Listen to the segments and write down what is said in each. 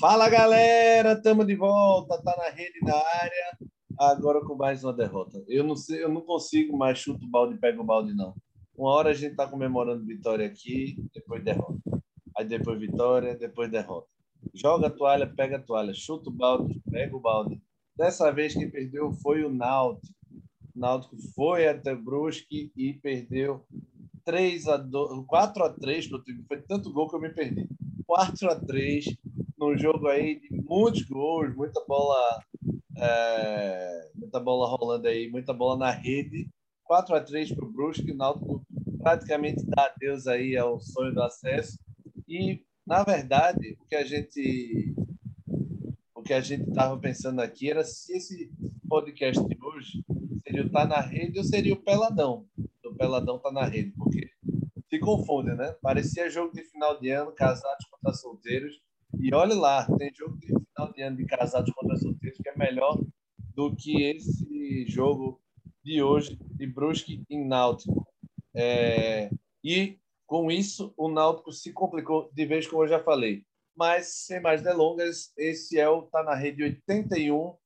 Fala galera, estamos de volta, tá na rede na área, agora com mais uma derrota. Eu não sei, eu não consigo mais chuto o balde, pego o balde não. Uma hora a gente tá comemorando vitória aqui, depois derrota. Aí depois vitória, depois derrota. Joga a toalha, pega a toalha, chuta o balde, pega o balde. Dessa vez quem perdeu foi o Náutico. O Náutico foi até Brusque e perdeu 3 a 2, 4 a 3 no time. Foi tanto gol que eu me perdi. 4 a 3 num jogo aí de muitos gols, muita bola, é, muita bola rolando aí, muita bola na rede. 4 a 3 para o Brusque, o Náutico praticamente dá adeus aí ao sonho do acesso. E, na verdade, o que a gente que a gente estava pensando aqui era se esse podcast de hoje seria o Tá na Rede ou seria o Peladão. O Peladão Tá na Rede, porque se confunde, né? Parecia jogo de final de ano, casados contra solteiros, e olhe lá, tem jogo de final de ano de casados contra solteiros que é melhor do que esse jogo de hoje de Brusque em Náutico. É, e com isso o Náutico se complicou de vez, como eu já falei. Mas sem mais delongas, esse é o Tá na Rede 81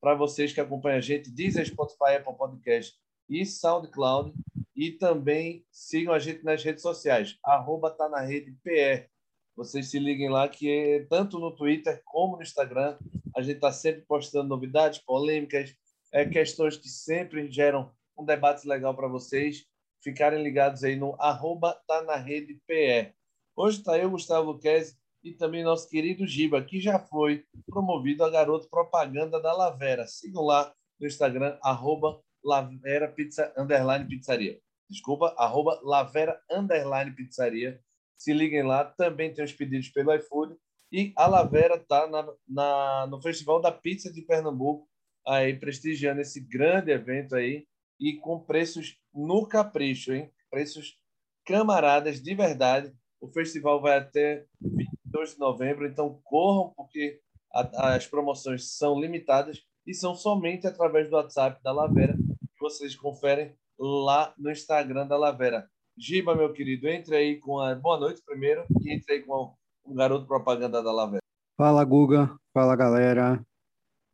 para vocês que acompanham a gente, Deezer, Spotify, Apple Podcast e SoundCloud. E também sigam a gente nas redes sociais, arroba tá na rede PR. Vocês se liguem lá, que é, tanto no Twitter como no Instagram, a gente está sempre postando novidades, polêmicas, é, questões que sempre geram um debate legal para vocês. Ficarem ligados aí no arroba tá na rede PE. Hoje está eu, Gustavo Luquezzi, e também nosso querido Giba, que já foi promovido a garoto propaganda da Lavera. Sigam lá no Instagram, arroba Lavera Pizza, underline pizzaria. Desculpa, arroba Lavera underline pizzaria se liguem lá. Também tem os pedidos pelo iFood. E a Lavera está na, na, no Festival da Pizza de Pernambuco, aí prestigiando esse grande evento aí e com preços no capricho, hein? Preços camaradas de verdade. O festival vai até 22 de novembro, então corram porque a, as promoções são limitadas e são somente através do WhatsApp da Lavera que vocês conferem lá no Instagram da Lavera. Giba, meu querido, entre aí com a boa noite primeiro e entre aí com um garoto propaganda da Lavera. Fala, Guga. Fala, galera.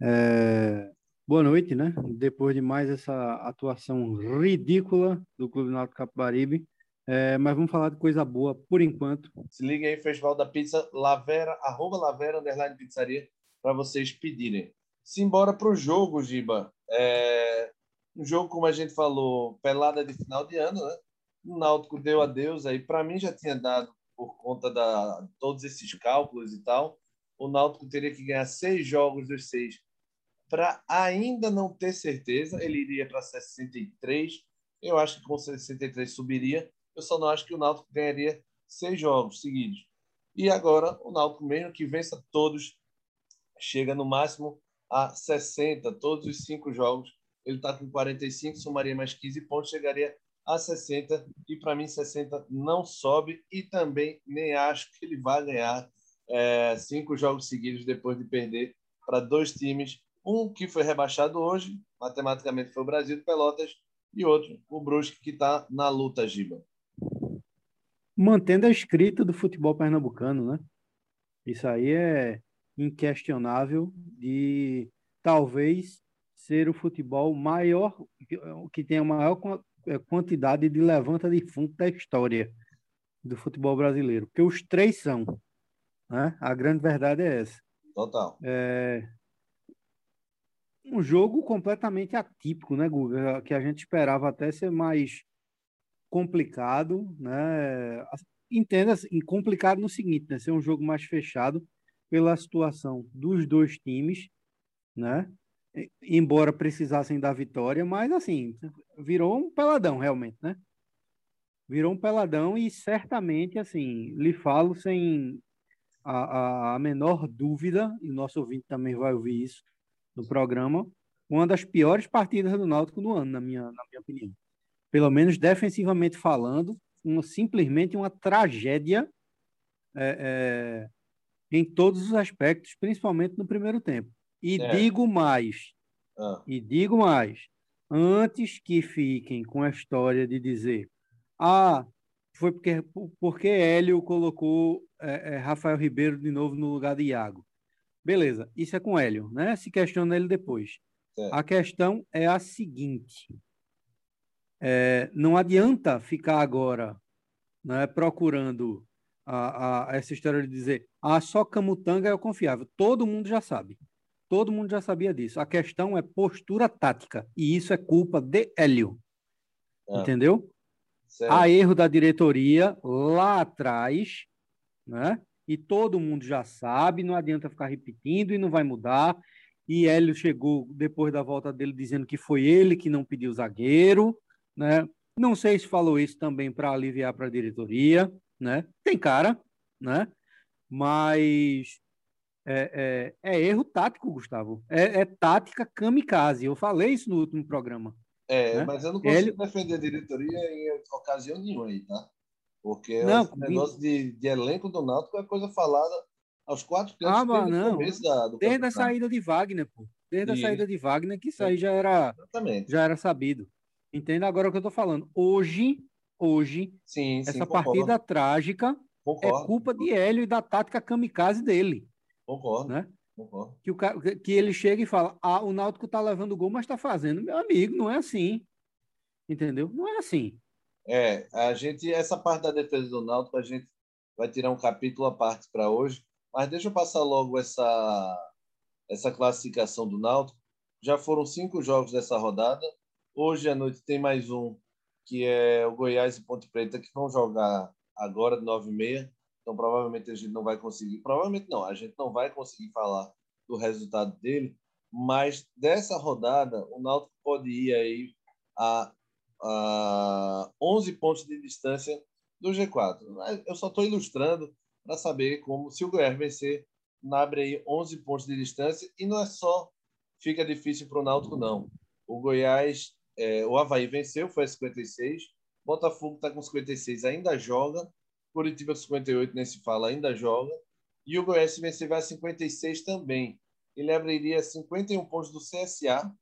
É... Boa noite, né? Depois de mais essa atuação ridícula do Clube Náutico Capibaribe, é... mas vamos falar de coisa boa por enquanto. Se liga aí, Festival da Pizza, Lavera, arroba Lavera, underline pizzaria, para vocês pedirem. Simbora para o jogo, Giba. É... Um jogo, como a gente falou, pelada de final de ano, né? o Náutico deu adeus aí. Para mim já tinha dado por conta da todos esses cálculos e tal. O Náutico teria que ganhar seis jogos dos seis para ainda não ter certeza. Ele iria para 63. Eu acho que com 63 subiria. Eu só não acho que o Náutico ganharia seis jogos seguidos. E agora o Náutico, mesmo que vença todos, chega no máximo a 60, todos os cinco jogos. Ele está com 45, somaria mais 15 pontos, chegaria a 60 e para mim 60 não sobe e também nem acho que ele vai ganhar é, cinco jogos seguidos depois de perder para dois times, um que foi rebaixado hoje, matematicamente foi o Brasil de Pelotas e outro o Brusque que está na luta Giba. Mantendo a escrita do futebol pernambucano, né? Isso aí é inquestionável de talvez ser o futebol maior que tem a maior é, quantidade de levanta defunto da história do futebol brasileiro, porque os três são. Né? A grande verdade é essa. Total. É... Um jogo completamente atípico, né, Guga? Que a gente esperava até ser mais complicado, né? Entenda assim, complicado no seguinte, né? Ser um jogo mais fechado pela situação dos dois times, né? embora precisassem da vitória, mas assim, virou um peladão realmente, né? Virou um peladão e certamente, assim, lhe falo sem a, a, a menor dúvida, e o nosso ouvinte também vai ouvir isso no programa, uma das piores partidas do Náutico no ano, na minha, na minha opinião. Pelo menos defensivamente falando, uma, simplesmente uma tragédia é, é, em todos os aspectos, principalmente no primeiro tempo. E é. digo mais, Ah. E digo mais, antes que fiquem com a história de dizer, ah, foi porque, porque Hélio colocou é, é, Rafael Ribeiro de novo no lugar de Iago. Beleza, isso é com Hélio, né? Se questiona ele depois. É. A questão é a seguinte: é, não adianta ficar agora né, procurando a, a, essa história de dizer ah, só Camutanga é o confiável. Todo mundo já sabe. Todo mundo já sabia disso. A questão é postura tática. E isso é culpa de Hélio. É. Entendeu? Certo. Há erro da diretoria lá atrás, né? E todo mundo já sabe, não adianta ficar repetindo e não vai mudar. E Hélio chegou depois da volta dele dizendo que foi ele que não pediu zagueiro, né? Não sei se falou isso também para aliviar para a diretoria, né? Tem cara, né? Mas é, é, é erro tático, Gustavo. É, é, tática kamikaze. Eu falei isso no último programa. É, né? mas eu não consigo Ele... defender a diretoria em ocasião nenhuma aí, tá? Porque não, o negócio de, de, elenco do Náutico é coisa falada aos quatro cantos ah, mas não. Da, do Desde a saída de Wagner, pô. Desde a saída de Wagner, que isso aí já era, já era sabido. Entenda agora o que eu tô falando. Hoje, hoje, sim, essa partida trágica concordo, é culpa concordo. de Hélio e da tática kamikaze dele. Concordo. Né? concordo. Que, o, que ele chega e fala: ah, o Náutico tá levando gol, mas tá fazendo. Meu amigo, não é assim. Entendeu? Não é assim. É, a gente, essa parte da defesa do Náutico, a gente vai tirar um capítulo à parte para hoje. Mas deixa eu passar logo essa, essa classificação do Náutico. Já foram cinco jogos dessa rodada. Hoje à noite tem mais um, que é o Goiás e Ponte Preta, que vão jogar agora, nove e meia. Então, provavelmente a gente não vai conseguir. Provavelmente não, a gente não vai conseguir falar do resultado dele. Mas dessa rodada, o Náutico pode ir aí a, a 11 pontos de distância do G4. Eu só estou ilustrando para saber como, se o Goiás vencer, abre aí 11 pontos de distância. E não é só fica difícil para o Náutico, não. O Goiás, é, o Havaí venceu, foi a 56. Botafogo está com 56, ainda joga. Curitiba 58, nem se fala, ainda joga. E o Goiás, se vencer, vai a 56 também. Ele abriria 51 pontos do CSA.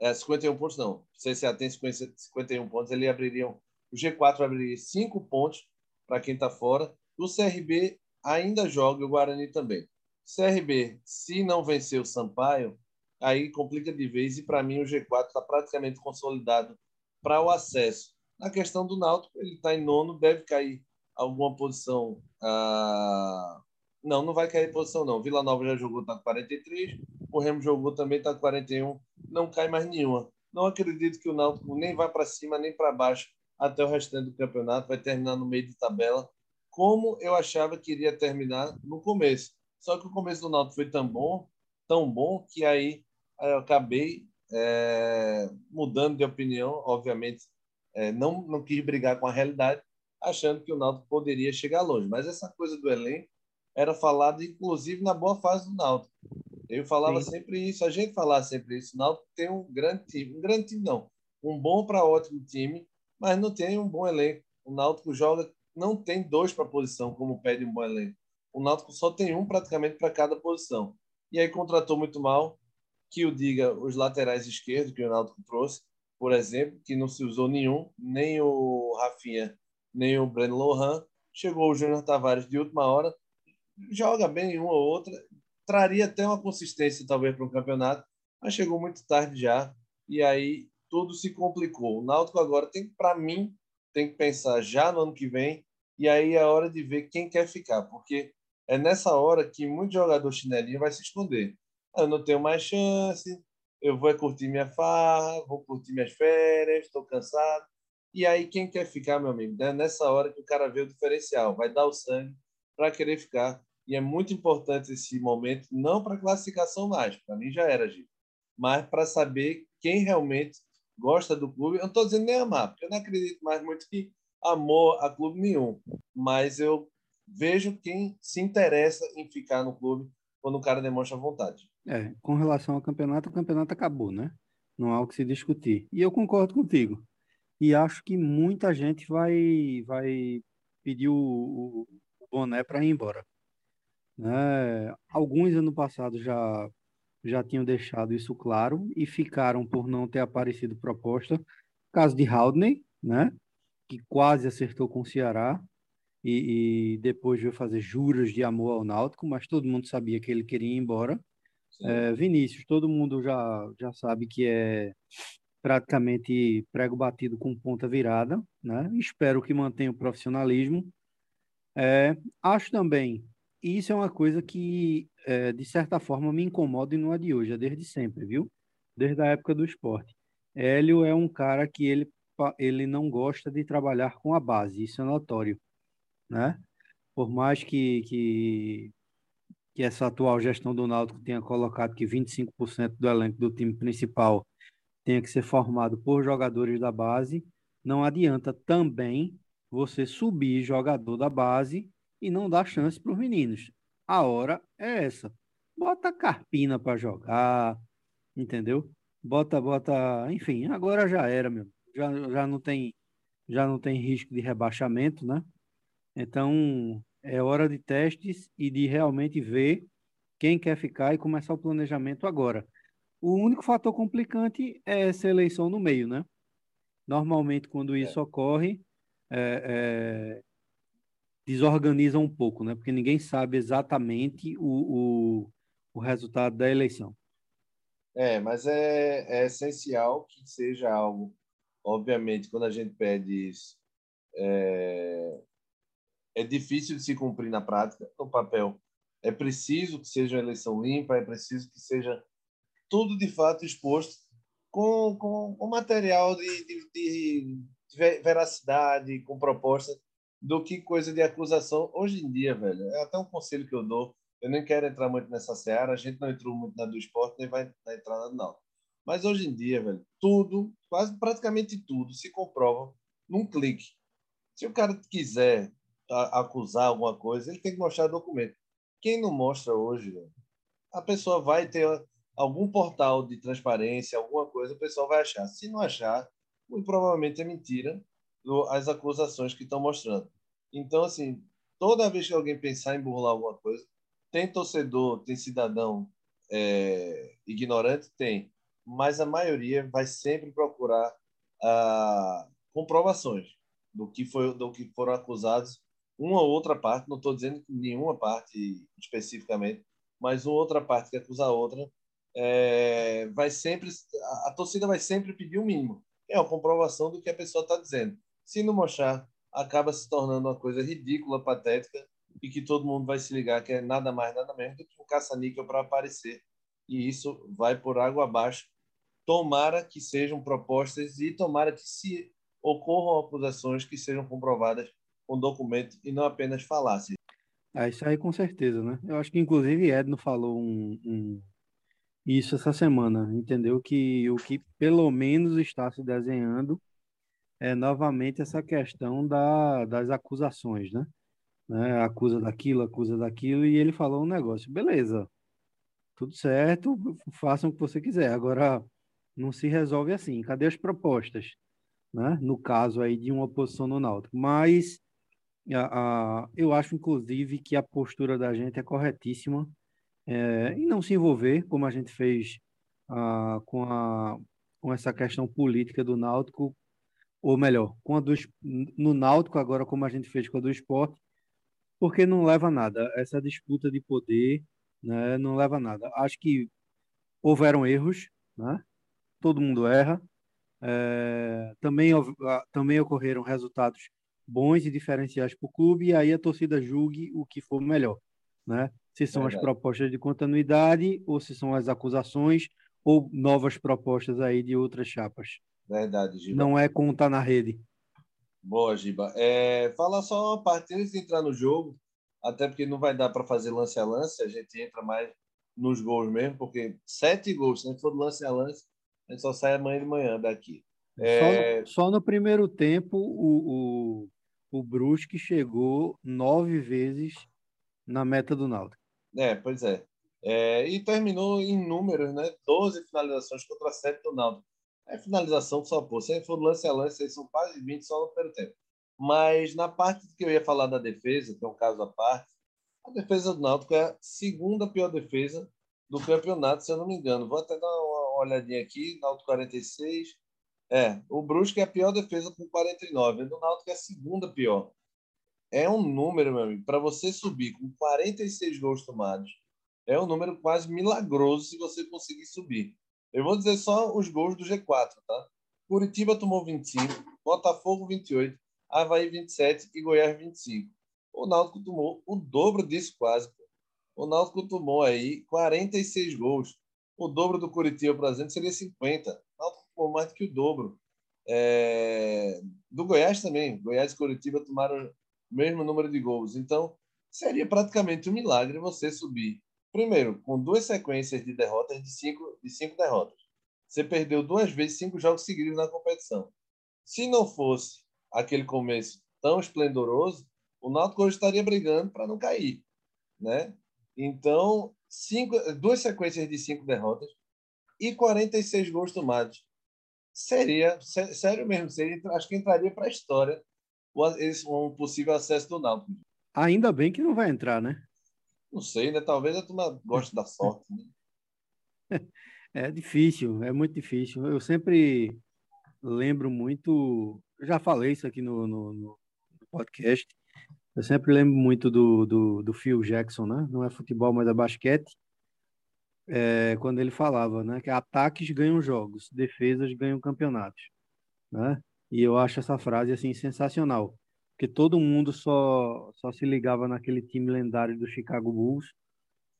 É, 51 pontos não. O CSA tem 51 pontos. Ele abriria. O G4 abriria 5 pontos para quem está fora. O CRB ainda joga, o Guarani também. CRB, se não vencer o Sampaio, aí complica de vez. E para mim, o G4 está praticamente consolidado para o acesso. Na questão do Náutico, ele está em nono, deve cair alguma posição. Ah... Não, não vai cair posição, não. Vila Nova já jogou, está com 43. O Remo jogou também, está com 41. Não cai mais nenhuma. Não acredito que o Náutico nem vá para cima, nem para baixo até o restante do campeonato. Vai terminar no meio de tabela, como eu achava que iria terminar no começo. Só que o começo do Náutico foi tão bom, tão bom, que aí eu acabei é, mudando de opinião. Obviamente, é, não, não quis brigar com a realidade, achando que o Náutico poderia chegar longe. Mas essa coisa do elenco era falada, inclusive, na boa fase do Náutico. Eu falava Sim. sempre isso, a gente falava sempre isso. O Náutico tem um grande time, um grande time não, um bom para ótimo time, mas não tem um bom elenco. O Náutico joga, não tem dois para posição, como pede um bom elenco. O Náutico só tem um praticamente para cada posição. E aí contratou muito mal, que o diga os laterais esquerdos que o Náutico trouxe, por exemplo, que não se usou nenhum, nem o Rafinha nem o Breno Lohan. Chegou o Júnior Tavares de última hora, joga bem uma ou outra, traria até uma consistência talvez para um campeonato, mas chegou muito tarde já e aí tudo se complicou. O Náutico agora tem, para mim, tem que pensar já no ano que vem e aí é hora de ver quem quer ficar, porque é nessa hora que muito jogador chinelinho vai se esconder. Eu não tenho mais chance, eu vou curtir minha farra, vou curtir minhas férias, estou cansado. E aí, quem quer ficar, meu amigo? É nessa hora que o cara vê o diferencial, vai dar o sangue para querer ficar. E é muito importante esse momento, não para classificação mais, para mim já era, Gil, mas para saber quem realmente gosta do clube. Eu não estou dizendo nem amar, porque eu não acredito mais muito que amor a clube nenhum, mas eu vejo quem se interessa em ficar no clube quando o cara demonstra vontade. É, com relação ao campeonato, o campeonato acabou, né? Não há o que se discutir. E eu concordo contigo e acho que muita gente vai, vai pedir o, o, boné para ir embora. Né? Alguns ano passado já, já tinham deixado isso claro e ficaram por não ter aparecido proposta. Caso de Haldney, né? Que quase acertou com o Ceará e, e depois veio fazer juras de amor ao Náutico, mas todo mundo sabia que ele queria ir embora. É, Vinícius, todo mundo já, já sabe que é praticamente prego batido com ponta virada, né? Espero que mantenha o profissionalismo. É, acho também, e isso é uma coisa que, é, de certa forma, me incomoda e não é de hoje, é desde sempre, viu? Desde a época do esporte. Hélio é um cara que ele, ele não gosta de trabalhar com a base, isso é notório, né? Por mais que, que, que essa atual gestão do Náutico tenha colocado que 25% do elenco do time principal tenha que ser formado por jogadores da base, não adianta também você subir jogador da base e não dar chance para os meninos. A hora é essa. Bota Carpina para jogar, entendeu? Bota, bota, enfim, agora já era, meu. Já, já não tem já não tem risco de rebaixamento, né? Então, é hora de testes e de realmente ver quem quer ficar e começar o planejamento agora. O único fator complicante é essa eleição no meio, né? Normalmente, quando é. isso é. ocorre, é, é, desorganiza um pouco, né? Porque ninguém sabe exatamente o, o, o resultado da eleição. É, mas é, é, essencial que seja algo. Obviamente, quando a gente pede isso, é, difícil de se cumprir na prática, no papel. É preciso que seja uma eleição limpa, é preciso que seja tudo de fato exposto com, com, com material de, de, de, veracidade, com proposta, do que coisa de acusação. Hoje em dia, velho, é até um conselho que eu dou. Eu nem quero entrar muito nessa seara, a gente não entrou muito na do esporte, nem vai entrar na não. Mas hoje em dia, velho, tudo, quase praticamente tudo, se comprova num clique. Se o cara quiser acusar alguma coisa, ele tem que mostrar documento. Quem não mostra hoje, a pessoa vai ter algum portal de transparência, alguma coisa, o pessoal vai achar. Se não achar, muito provavelmente é mentira as acusações que estão mostrando. Então, assim, toda vez que alguém pensar em burlar alguma coisa, tem torcedor, tem cidadão é, ignorante? Tem. Mas a maioria vai sempre procurar ah, comprovações do que, foi, do que foram acusados. Uma ou outra parte, não estou dizendo nenhuma parte especificamente, mas uma outra parte que acusa a outra é, vai sempre a, a, torcida vai sempre pedir o mínimo é a comprovação do que a pessoa está dizendo. Se não mostrar acaba se tornando uma coisa ridícula patética e que todo mundo vai se ligar que é nada mais nada menos do que um caça-níquel para aparecer. E isso vai por água abaixo. Tomara que sejam propostas e tomara que se ocorram acusações que sejam comprovadas com documento e não apenas falácias. É, isso aí com certeza, né? Eu acho que inclusive Edno falou um, um isso essa semana, entendeu? Que o que pelo menos está se desenhando é novamente essa questão da, das acusações, né? né? Acusa daquilo, acusa daquilo, e ele falou um negócio, beleza, tudo certo, façam o que você quiser. Agora, não se resolve assim. Cadê as propostas? Né? No caso aí de uma oposição no Náutico. Mas a, a, eu acho, inclusive, que a postura da gente é corretíssima é, em não se envolver, como a gente fez ah, com, a, com essa questão política do Náutico, ou melhor, com a do, no Náutico, agora como a gente fez com a do esporte, porque não leva a nada. Essa disputa de poder né, não leva a nada. Acho que houveram erros, né? todo mundo erra. É, também, também ocorreram resultados bons e diferenciais para o clube, e aí a torcida julgue o que for melhor. Né? se são Verdade. as propostas de continuidade ou se são as acusações ou novas propostas aí de outras chapas. Verdade, Giba. Não é como tá na rede. Boa, Giba. É, fala só uma parte antes de entrar no jogo, até porque não vai dar para fazer lance a lance, a gente entra mais nos gols mesmo, porque sete gols, se a gente for lance a lance, a gente só sai amanhã de manhã daqui. É... Só, só, no primeiro tempo, o, o, o Brusque chegou nove vezes na meta do Náutico. É, pois é. é. E terminou em números, né? 12 finalizações contra 7 do Náutico. É finalização só, pô. Se for lance a lance, aí são quase 20 só no primeiro tempo. Mas na parte que eu ia falar da defesa, que é um caso à parte, a defesa do Náutico é a segunda pior defesa do campeonato, se eu não me engano. Vou até dar uma olhadinha aqui, Náutico 46. É, o Brusque é a pior defesa com 49, o Náutico é a segunda pior. É um número, meu amigo, para você subir com 46 gols tomados, é um número quase milagroso se você conseguir subir. Eu vou dizer só os gols do G4, tá? Curitiba tomou 25, Botafogo 28, Havaí 27 e Goiás 25. O Náutico tomou o dobro disso quase. O Náutico tomou aí 46 gols. O dobro do Curitiba, por exemplo, seria 50. Tomou mais do que o dobro. É... Do Goiás também. Goiás e Curitiba tomaram o mesmo número de gols. Então, seria praticamente um milagre você subir. Primeiro, com duas sequências de derrotas de cinco, de cinco derrotas. Você perdeu duas vezes cinco jogos seguidos na competição. Se não fosse aquele começo tão esplendoroso, o Náutico hoje estaria brigando para não cair, né? Então, cinco, duas sequências de cinco derrotas e 46 gols tomados. Seria, sério mesmo, seria, acho que entraria para a história um possível acesso do Náutico. Ainda bem que não vai entrar, né? Não sei, né? Talvez a turma goste da sorte. Né? É difícil, é muito difícil. Eu sempre lembro muito, já falei isso aqui no, no, no podcast, eu sempre lembro muito do, do, do Phil Jackson, né? Não é futebol, mas é basquete. É, quando ele falava, né? Que ataques ganham jogos, defesas ganham campeonatos, né? E eu acho essa frase assim sensacional, porque todo mundo só só se ligava naquele time lendário do Chicago Bulls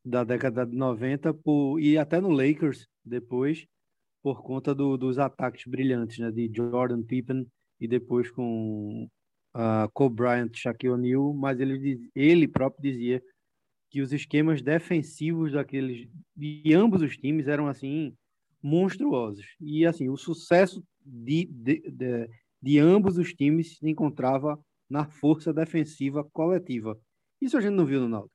da década de 90 por, e até no Lakers depois por conta do, dos ataques brilhantes, né? De Jordan Pippen e depois com uh, Kobe Bryant, Shaquille O'Neal, mas ele, ele próprio dizia que os esquemas defensivos daqueles de ambos os times eram assim monstruosos e assim o sucesso de, de, de, de ambos os times se encontrava na força defensiva coletiva. Isso a gente não viu no Náutico,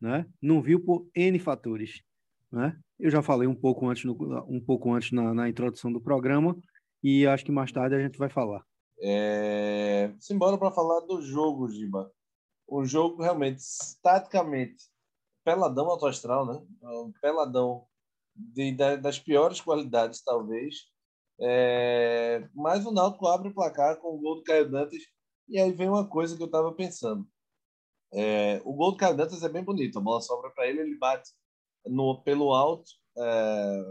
né? Não viu por N fatores, né? Eu já falei um pouco antes, no, um pouco antes na, na introdução do programa e acho que mais tarde a gente vai falar. É... Simbora para falar do jogo, Giba. O jogo realmente, taticamente, peladão autoastral, né? Um peladão de, das piores qualidades, talvez. É... Mas o Náutico abre o placar com o gol do Caio Dantas. E aí vem uma coisa que eu estava pensando. É... O gol do Caio Dantas é bem bonito. A bola sobra para ele, ele bate no, pelo alto, é...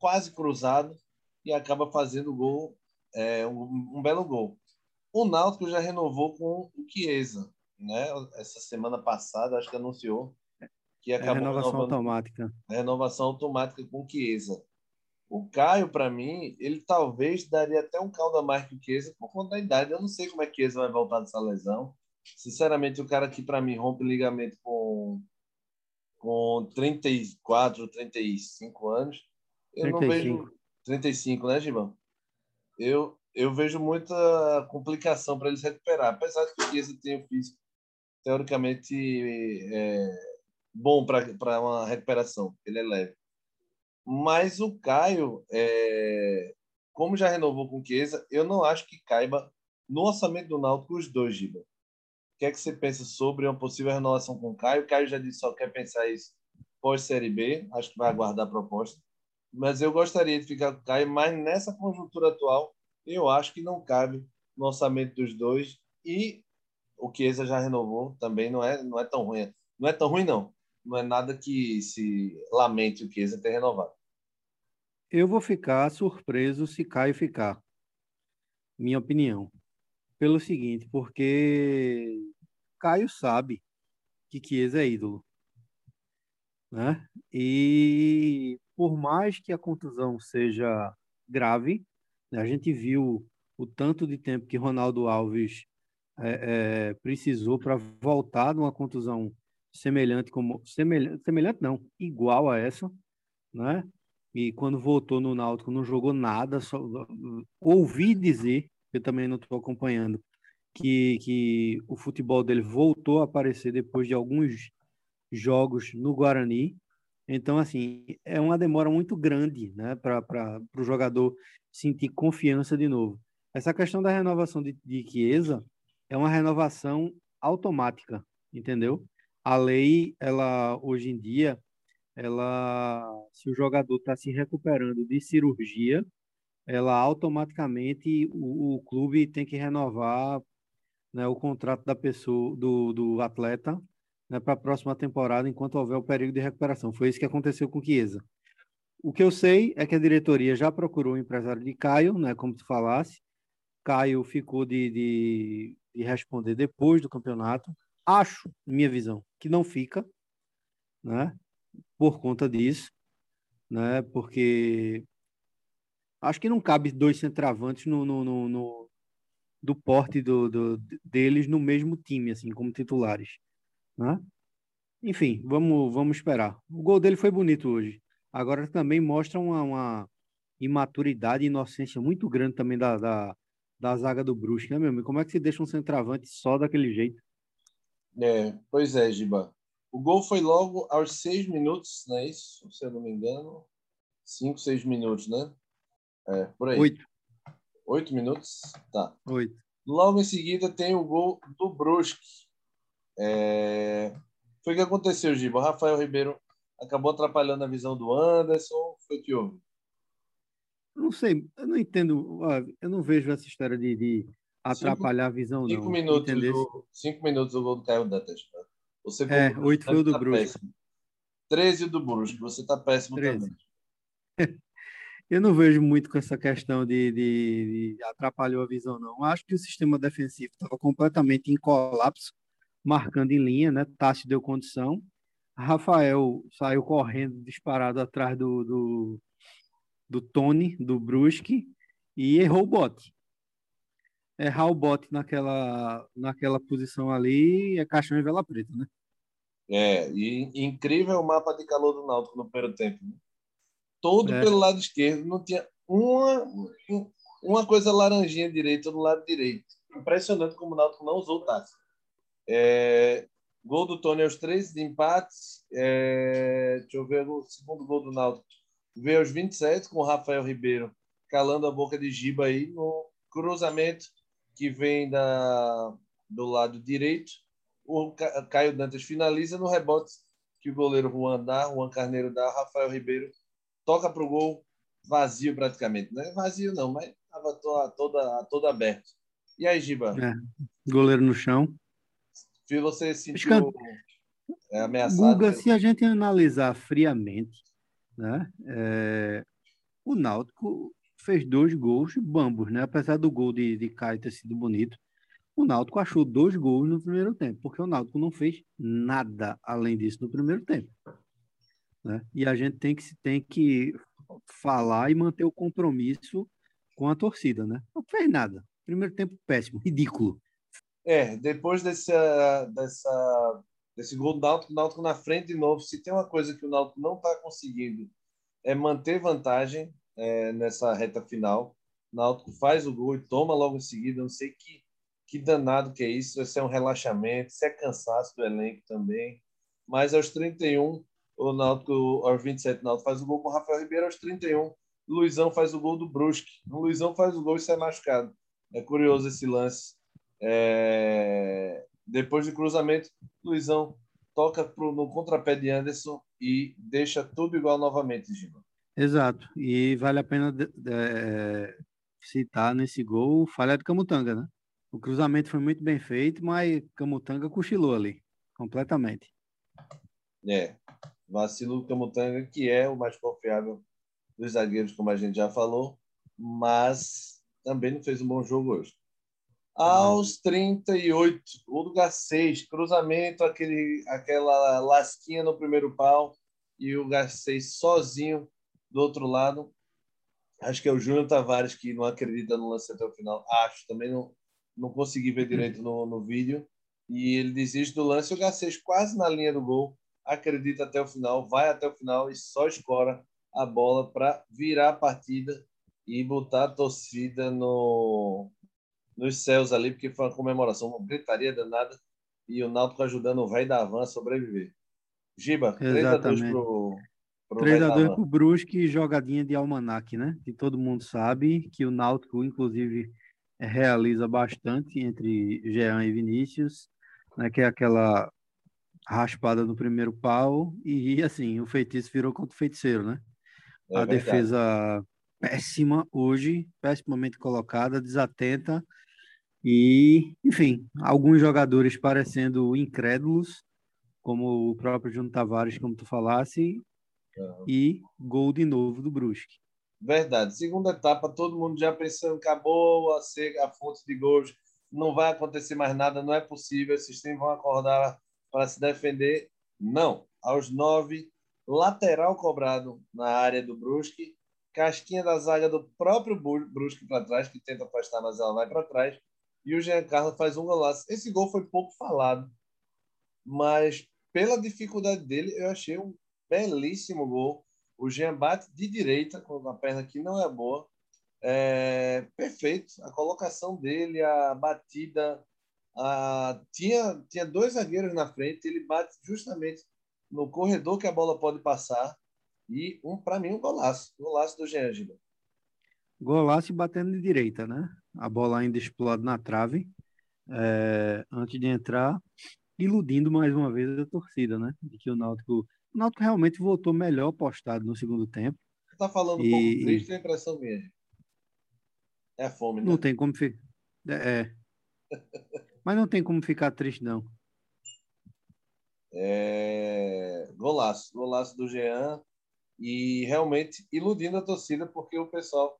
quase cruzado, e acaba fazendo gol é, um, um, belo gol. O Náutico já renovou com o Chiesa, né? Essa semana passada, acho que anunciou que acabou é renovação automática. Renovação automática com o Chiesa. O Caio, para mim, ele talvez daria até um caldo a mais que o Chiesa por conta da idade. Eu não sei como é que Chiesa vai voltar dessa lesão. Sinceramente, o cara que, para mim, rompe ligamento com, com 34, 35 anos, eu 35. não vejo... 35, né, Gibão? eu, eu vejo muita complicação para ele se recuperar. Apesar de que o Chiesa tem o físico teoricamente é, bom para uma recuperação, ele é leve. Mas o Caio, é, como já renovou com o Chiesa, eu não acho que caiba no orçamento do Náutico os dois, Giba. O que é que você pensa sobre uma possível renovação com o Caio? O Caio já disse só quer pensar isso pós-Série B, acho que vai aguardar a proposta mas eu gostaria de ficar com o Caio, mas nessa conjuntura atual, eu acho que não cabe no orçamento dos dois. E o Chiesa já renovou também, não é, não é tão ruim. Não é tão ruim, não. Não é nada que se lamente o Chiesa ter renovado. Eu vou ficar surpreso se Caio ficar. Minha opinião. Pelo seguinte, porque Caio sabe que Chiesa é ídolo. Né? E por mais que a contusão seja grave, né, a gente viu o tanto de tempo que Ronaldo Alves é, é, precisou para voltar de uma contusão semelhante como semelhante, semelhante não, igual a essa, né? E quando voltou no Náutico não jogou nada, só ouvi dizer, eu também não estou acompanhando, que, que o futebol dele voltou a aparecer depois de alguns jogos no Guarani, então, assim, é uma demora muito grande né, para o jogador sentir confiança de novo. Essa questão da renovação de, de Chiesa é uma renovação automática, entendeu? A lei, ela hoje em dia, ela, se o jogador está se recuperando de cirurgia, ela automaticamente o, o clube tem que renovar né, o contrato da pessoa, do, do atleta, né, para a próxima temporada, enquanto houver o período de recuperação. Foi isso que aconteceu com o Chiesa. O que eu sei é que a diretoria já procurou o empresário de Caio, né, como tu falasse. Caio ficou de, de, de responder depois do campeonato. Acho, minha visão, que não fica, né, por conta disso, né, porque acho que não cabe dois centravantes no, no, no, no do porte do, do, deles no mesmo time, assim, como titulares. Né? Enfim, vamos, vamos esperar. O gol dele foi bonito hoje. Agora também mostra uma, uma imaturidade e inocência muito grande também da, da, da zaga do Brusque, né, meu amigo? Como é que se deixa um centroavante só daquele jeito? É, pois é, Giba. O gol foi logo aos seis minutos, não é isso? Se eu não me engano. Cinco, seis minutos, né? É, por aí. Oito. Oito minutos? Tá. Oito. Logo em seguida tem o gol do Brusque. É... Foi o que aconteceu, Giba. O Rafael Ribeiro acabou atrapalhando a visão do Anderson. Foi o que houve? Não sei, eu não entendo, eu não vejo essa história de, de atrapalhar cinco, a visão, cinco não. Minutos do, cinco minutos o gol do Caio Dantas. Você é, oito foi o do tá Brusque. Treze do Brusque, você está péssimo 13. também. Eu não vejo muito com essa questão de, de, de atrapalhou a visão, não. Acho que o sistema defensivo estava completamente em colapso, marcando em linha, né? Tassi deu condição. Rafael saiu correndo, disparado atrás do, do, do Tony, do Brusque, e errou o bote. Errar o bote naquela, naquela posição ali é caixão e vela preta, né? É, e incrível o mapa de calor do Náutico no primeiro tempo. Né? todo é. pelo lado esquerdo, não tinha uma, uma coisa laranjinha direita no lado direito. Impressionante como o Náutico não usou o Tassi. É, gol do Tony aos três de empates. É, deixa eu ver o segundo gol do Náutico. Veio aos 27 com o Rafael Ribeiro calando a boca de Giba aí no cruzamento que vem da, do lado direito. O Caio Dantas finaliza no rebote que o goleiro Juan dá, Juan Carneiro dá, Rafael Ribeiro toca para o gol vazio praticamente. Não é vazio não, mas estava toda, toda, toda aberto. E aí, Giba? É, goleiro no chão. Se você se sentiu é, ameaçado... Guga, se a gente analisar friamente, né, é, o Náutico fez dois gols bambos, né? Apesar do gol de, de Caio ter sido bonito, o Náutico achou dois gols no primeiro tempo, porque o Náutico não fez nada além disso no primeiro tempo. Né? E a gente tem que, tem que falar e manter o compromisso com a torcida, né? Não fez nada. Primeiro tempo péssimo, ridículo. É, depois dessa, dessa, desse gol do Náutico, o Náutico na frente de novo. Se tem uma coisa que o Náutico não está conseguindo é manter vantagem é, nessa reta final. O Náutico faz o gol e toma logo em seguida. Não sei que, que danado que é isso. Se é um relaxamento, se é cansaço do elenco também. Mas aos 31, o Náutico, aos 27, o Náutico faz o gol com o Rafael Ribeiro aos 31. Luizão faz o gol do Brusque. O Luizão faz o gol e sai machucado. É curioso esse lance. É... Depois do cruzamento, Luizão toca pro, no contrapé de Anderson e deixa tudo igual novamente, Gima. Exato. E vale a pena é, citar nesse gol falha de Camutanga, né? O cruzamento foi muito bem feito, mas Camutanga cochilou ali, completamente. É, Vacilo do Camutanga, que é o mais confiável dos zagueiros, como a gente já falou, mas também não fez um bom jogo hoje. Aos 38, o do Garcês, cruzamento, aquele, aquela lasquinha no primeiro pau e o Garcês sozinho do outro lado. Acho que é o Júnior Tavares que não acredita no lance até o final. Acho, também não, não consegui ver direito no, no vídeo. E ele desiste do lance. O Garcês quase na linha do gol acredita até o final, vai até o final e só escora a bola para virar a partida e botar a torcida no, nos céus ali, porque foi uma comemoração, uma gritaria danada e o Náutico ajudando o velho da Van a sobreviver. Giba, 3x2 pro, pro 3x2 pro Brusque, jogadinha de almanac, né? Que todo mundo sabe que o Náutico, inclusive, realiza bastante entre Jean e Vinícius, né? Que é aquela raspada no primeiro pau e assim, o feitiço virou contra o feiticeiro, né? É a verdade. defesa péssima hoje, pessimamente colocada, desatenta e, enfim, alguns jogadores parecendo incrédulos, como o próprio Júnior Tavares, como tu falasse, uhum. e gol de novo do Brusque. Verdade. Segunda etapa, todo mundo já pensando, acabou a, ser, a fonte de gols, não vai acontecer mais nada, não é possível, esses times vão acordar para se defender. Não. Aos nove, lateral cobrado na área do Brusque, casquinha da zaga do próprio Brusque para trás, que tenta afastar, mas ela vai para trás, e o Jean Carlos faz um golaço. Esse gol foi pouco falado, mas pela dificuldade dele, eu achei um belíssimo gol. O Jean bate de direita, com a perna que não é boa. É, perfeito. A colocação dele, a batida. A... Tinha, tinha dois zagueiros na frente, ele bate justamente no corredor que a bola pode passar. E, um para mim, um golaço. Golaço do Jean Gila. Golaço batendo de direita, né? A bola ainda explode na trave. É, antes de entrar, iludindo mais uma vez a torcida, né? De que o Náutico, o Náutico realmente voltou melhor postado no segundo tempo. Você tá falando e... um pouco triste, é a impressão minha. É a fome, né? Não tem como ficar. É. é. Mas não tem como ficar triste, não. É... Golaço, golaço do Jean e realmente iludindo a torcida porque o pessoal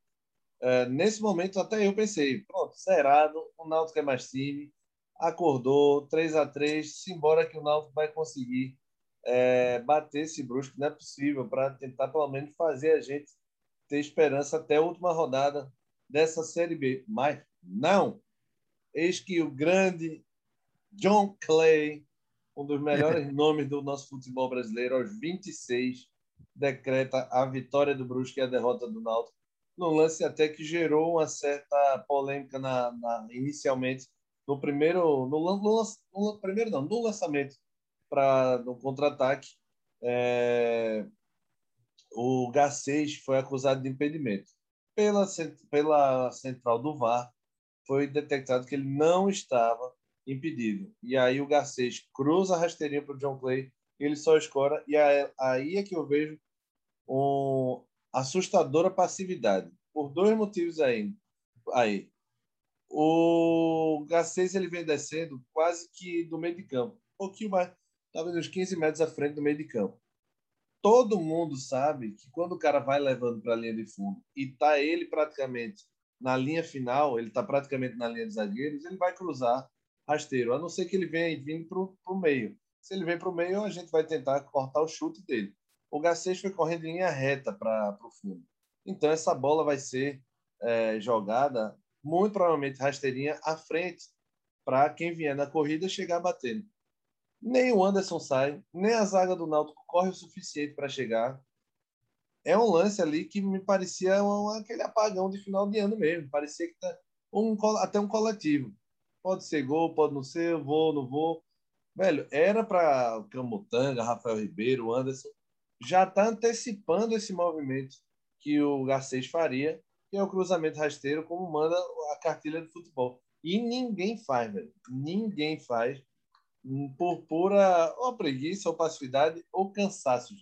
é, nesse momento até eu pensei, pronto, zerado, o Náutico é mais time, acordou, 3 a 3 simbora que o Náutico vai conseguir é, bater esse Brusque, não é possível, para tentar pelo menos fazer a gente ter esperança até a última rodada dessa Série B. Mas não! Eis que o grande John Clay, um dos melhores nomes do nosso futebol brasileiro, aos 26, decreta a vitória do Brusque e a derrota do Náutico, num lance até que gerou uma certa polêmica na, na inicialmente no primeiro, no, no, no primeiro não, no lançamento para no contra-ataque, é, o Garcês foi acusado de impedimento. Pela, pela central do VAR, foi detectado que ele não estava impedido. E aí o Garcês cruza a rasteirinha para o John Clay, ele só escora, e aí é que eu vejo uma assustadora passividade, por dois motivos aí. aí o Garcês ele vem descendo quase que do meio de campo, um pouquinho mais, talvez uns 15 metros à frente do meio de campo. Todo mundo sabe que quando o cara vai levando para a linha de fundo e tá ele praticamente na linha final, ele tá praticamente na linha de zagueiros, ele vai cruzar rasteiro, a não ser que ele venha vindo para o meio. Se ele vem para o meio, a gente vai tentar cortar o chute dele. O Garcês foi correndo em linha reta para o fundo. Então, essa bola vai ser é, jogada muito provavelmente rasteirinha à frente para quem vier na corrida chegar batendo. Nem o Anderson sai, nem a zaga do Náutico corre o suficiente para chegar. É um lance ali que me parecia um, aquele apagão de final de ano mesmo. Parecia que tá um, até um coletivo. Pode ser gol, pode não ser, eu vou, não vou. Velho, era para Camutanga, Rafael Ribeiro, Anderson, já tá antecipando esse movimento que o Garcês faria que é o cruzamento rasteiro, como manda a cartilha do futebol. E ninguém faz, velho. Ninguém faz por pura ou preguiça, ou passividade, ou cansaço.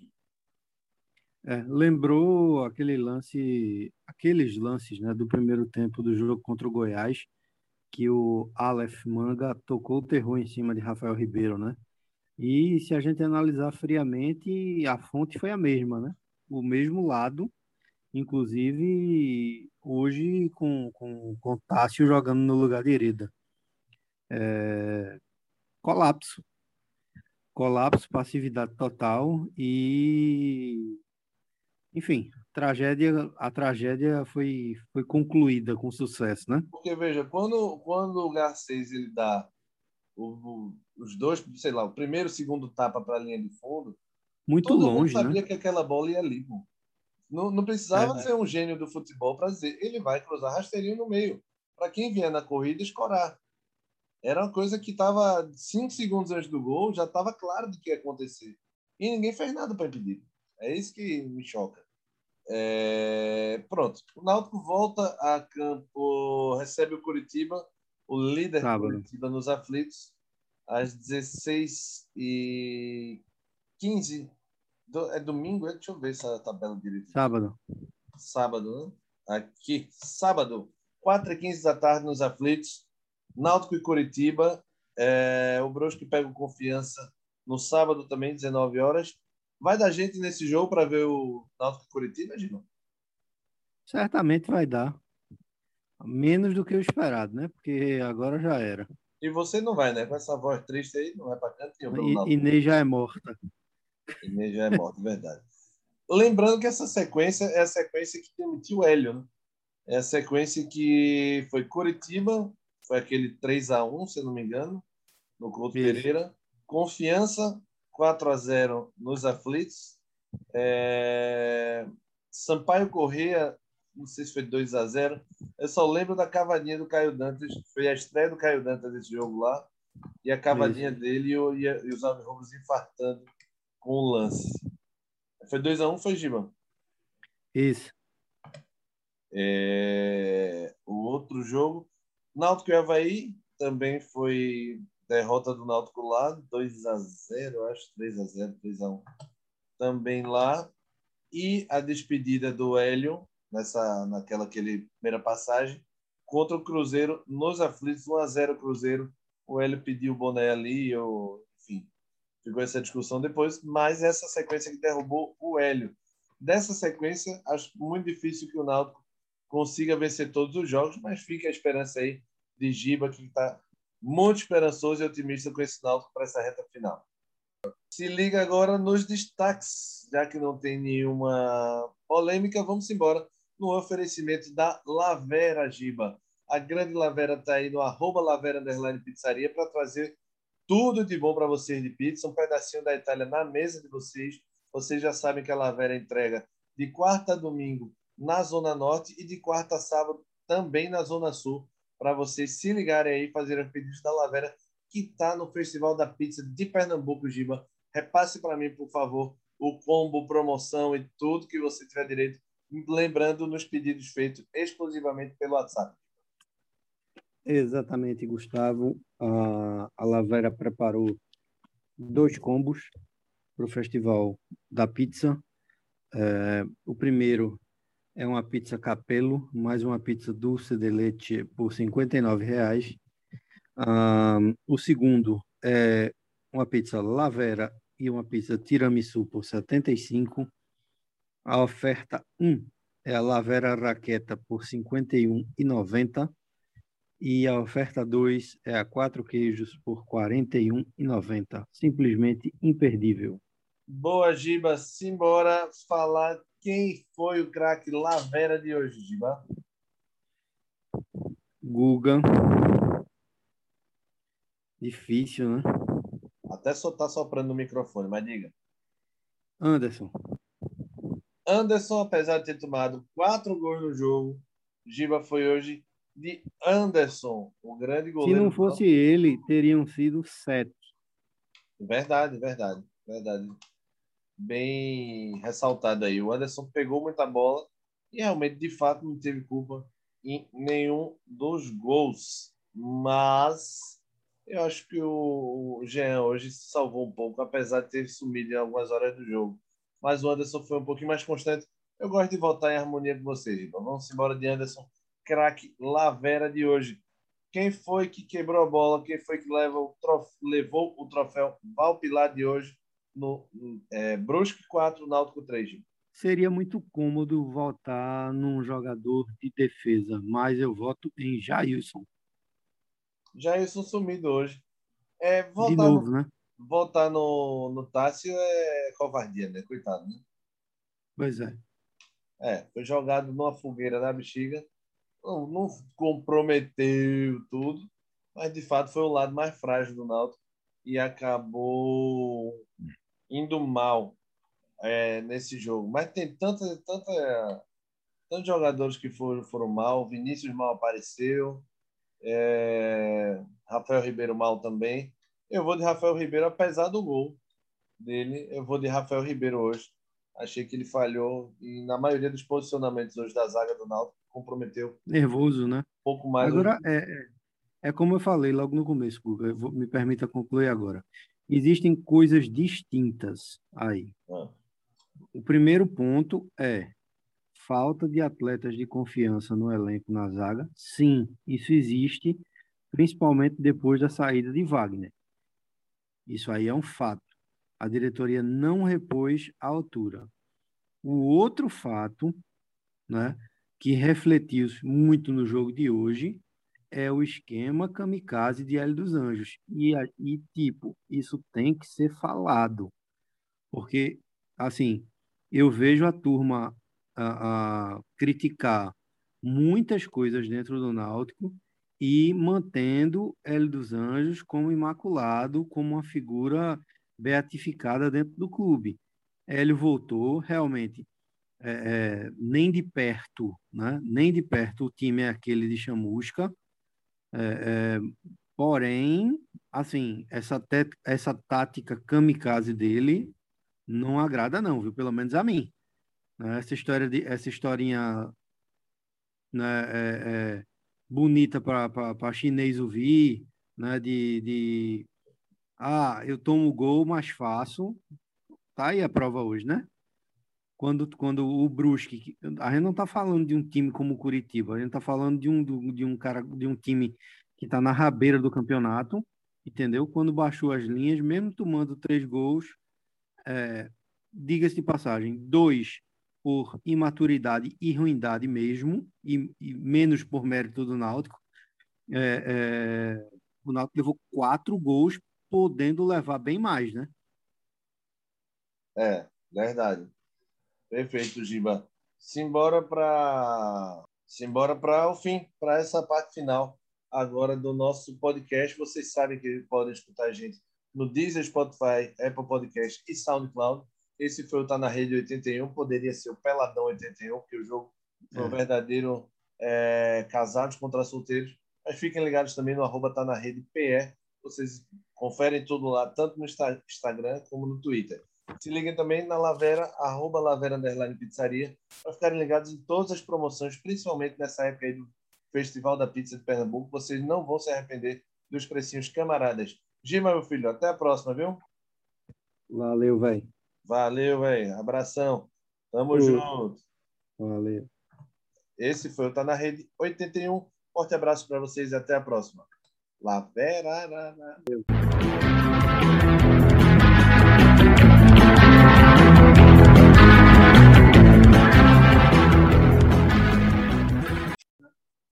É, lembrou aquele lance, aqueles lances né, do primeiro tempo do jogo contra o Goiás, que o Aleph Manga tocou o terror em cima de Rafael Ribeiro, né? E se a gente analisar friamente, a fonte foi a mesma, né? O mesmo lado inclusive hoje com, com, com Tássio jogando no lugar de Hereda. É, colapso. Colapso, passividade total e enfim, tragédia, a tragédia foi, foi concluída com sucesso, né? Porque veja, quando, quando o Garcês ele dá o, os dois, sei lá, o primeiro, o segundo tapa para a linha de fundo, muito todo longe, mundo sabia né? que aquela bola ia ali, pô. Não, não precisava é, ser um gênio do futebol para dizer, ele vai cruzar rasteirinho no meio. Para quem vier na corrida, escorar. Era uma coisa que estava cinco segundos antes do gol, já estava claro do que ia acontecer. E ninguém fez nada para impedir. É isso que me choca. É... Pronto. O Náutico volta a campo, recebe o Curitiba, o líder Sábado. Curitiba nos aflitos. às 16 e 15 do, é domingo? Deixa eu ver essa tabela direito. Sábado. Sábado, né? Aqui, sábado, 4 e 15 da tarde nos aflitos. Náutico e Curitiba. É, o Brusque pega o confiança no sábado também, 19 horas. Vai dar gente nesse jogo para ver o Náutico e Curitiba, Gino? Certamente vai dar. Menos do que o esperado, né? Porque agora já era. E você não vai, né? Com essa voz triste aí, não vai para canto nenhum. Inês já é morta. Inês já é morta, verdade. Lembrando que essa sequência é a sequência que demitiu o Hélio, né? É a sequência que foi Curitiba, foi aquele 3 a 1 se eu não me engano, no Couto Pereira. Confiança, 4 a 0 nos aflitos. É... Sampaio Correia, não sei se foi 2 a 0 Eu só lembro da cavadinha do Caio Dantas, foi a estreia do Caio Dantas nesse jogo lá, e a cavadinha Isso. dele e, o, e, os Alves infartando com o lance. Foi 2 a 1 um, foi Giba? Isso. É... O outro jogo, Náutico e Havaí, também foi derrota do Náutico lá, 2 a 0 acho, 3 a 0 3 a 1 Também lá. E a despedida do Hélio, nessa, naquela aquele primeira passagem, contra o Cruzeiro nos aflitos, 1 a 0 Cruzeiro. O Hélio pediu o boné ali, ou, enfim, ficou essa discussão depois, mas essa sequência que derrubou o Hélio. Dessa sequência, acho muito difícil que o Náutico consiga vencer todos os jogos, mas fica a esperança aí de Giba, que está muito esperançoso e otimista com esse Náutico para essa reta final. Se liga agora nos destaques, já que não tem nenhuma polêmica, vamos embora no oferecimento da Lavera Giba. A grande Lavera está aí no arroba Lavera Pizzaria para trazer tudo de bom para vocês de pizza, um pedacinho da Itália na mesa de vocês. Vocês já sabem que a Lavera entrega de quarta a domingo na Zona Norte e de quarta a sábado também na Zona Sul, para vocês se ligarem aí e fazerem pedidos da Lavera, que está no Festival da Pizza de Pernambuco, Giba. Repasse para mim, por favor, o combo, promoção e tudo que você tiver direito, lembrando nos pedidos feitos exclusivamente pelo WhatsApp. Exatamente, Gustavo. A, a Lavera preparou dois combos para o Festival da Pizza. É, o primeiro é uma pizza capelo, mais uma pizza dulce de leite por R$ 59,00. Um, o segundo é uma pizza lavera e uma pizza tiramisu por R$ 75,00. A oferta 1 é a lavera raqueta por R$ 51,90 e a oferta 2 é a quatro queijos por R$ 41,90. Simplesmente imperdível. Boa, Giba. Simbora falar quem foi o craque Lavera de hoje, Giba. Guga. Difícil, né? Até só tá soprando o microfone, mas diga. Anderson. Anderson, apesar de ter tomado quatro gols no jogo, Giba foi hoje de Anderson, o grande goleiro. Se não fosse ele, teriam sido sete. Verdade, verdade, verdade. Bem ressaltado aí. O Anderson pegou muita bola e realmente, de fato, não teve culpa em nenhum dos gols. Mas eu acho que o Jean hoje se salvou um pouco, apesar de ter sumido em algumas horas do jogo. Mas o Anderson foi um pouquinho mais constante. Eu gosto de voltar em harmonia com vocês. Então vamos embora de Anderson craque Lavera de hoje. Quem foi que quebrou a bola? Quem foi que leva o levou o troféu Valpilar de hoje no é, Brusque 4, Náutico 3? Seria muito cômodo votar num jogador de defesa, mas eu voto em Jailson. Jailson sumido hoje. É, de novo, no, né? Votar no, no Tássio é covardia, né? Coitado, né? Pois é. É, foi jogado numa fogueira na bexiga não, não comprometeu tudo, mas de fato foi o lado mais frágil do Náutico e acabou indo mal é, nesse jogo. Mas tem tanta, tanta, tantos jogadores que foram, foram mal. Vinícius mal apareceu, é, Rafael Ribeiro mal também. Eu vou de Rafael Ribeiro, apesar do gol dele, eu vou de Rafael Ribeiro hoje. Achei que ele falhou e na maioria dos posicionamentos hoje da zaga do Náutico comprometeu. Nervoso, né? Um pouco mais. Agora, é, é, É como eu falei logo no começo, Guga, vou, me permita concluir agora. Existem coisas distintas aí. Ah. O primeiro ponto é falta de atletas de confiança no elenco na zaga. Sim, isso existe, principalmente depois da saída de Wagner. Isso aí é um fato. A diretoria não repôs a altura. O outro fato, né, que refletiu muito no jogo de hoje, é o esquema kamikaze de Hélio dos Anjos. E, e, tipo, isso tem que ser falado. Porque, assim, eu vejo a turma a, a criticar muitas coisas dentro do Náutico e mantendo Hélio dos Anjos como imaculado, como uma figura beatificada dentro do clube. Hélio voltou, realmente, é, é, nem de perto, né? nem de perto o time é aquele de chamusca, é, é, porém, assim, essa, essa tática kamikaze dele não agrada não, viu? Pelo menos a mim. Né? Essa história de essa historinha né, é, é bonita para chinês ouvir, né? De, de ah, eu tomo gol, mas faço. Tá aí a prova hoje, né? Quando, quando o Brusque, a gente não está falando de um time como o Curitiba, a gente está falando de um, de um cara, de um time que está na rabeira do campeonato, entendeu? Quando baixou as linhas, mesmo tomando três gols, é, diga-se de passagem, dois por imaturidade e ruindade mesmo, e, e menos por mérito do Náutico. É, é, o Náutico levou quatro gols, podendo levar bem mais, né? É, verdade. Perfeito, Giba. Simbora para simbora para o fim, para essa parte final agora do nosso podcast. Vocês sabem que podem escutar a gente no Deezer, Spotify, Apple Podcast e SoundCloud. Esse foi o Tá na Rede 81, poderia ser o Peladão 81, porque o jogo foi um é. verdadeiro é, casados contra solteiros. Mas fiquem ligados também no arroba Tá na Rede PE. Vocês conferem tudo lá, tanto no Instagram como no Twitter. Se liguem também na Lavera, arroba Lavera Underline Pizzaria, para ficarem ligados em todas as promoções, principalmente nessa época aí do Festival da Pizza de Pernambuco. Vocês não vão se arrepender dos precinhos camaradas. Gima, meu filho, até a próxima, viu? Valeu, velho. Valeu, velho. Abração. Tamo junto. Valeu. Esse foi o Tá na Rede 81. Forte abraço para vocês e até a próxima. Lavera.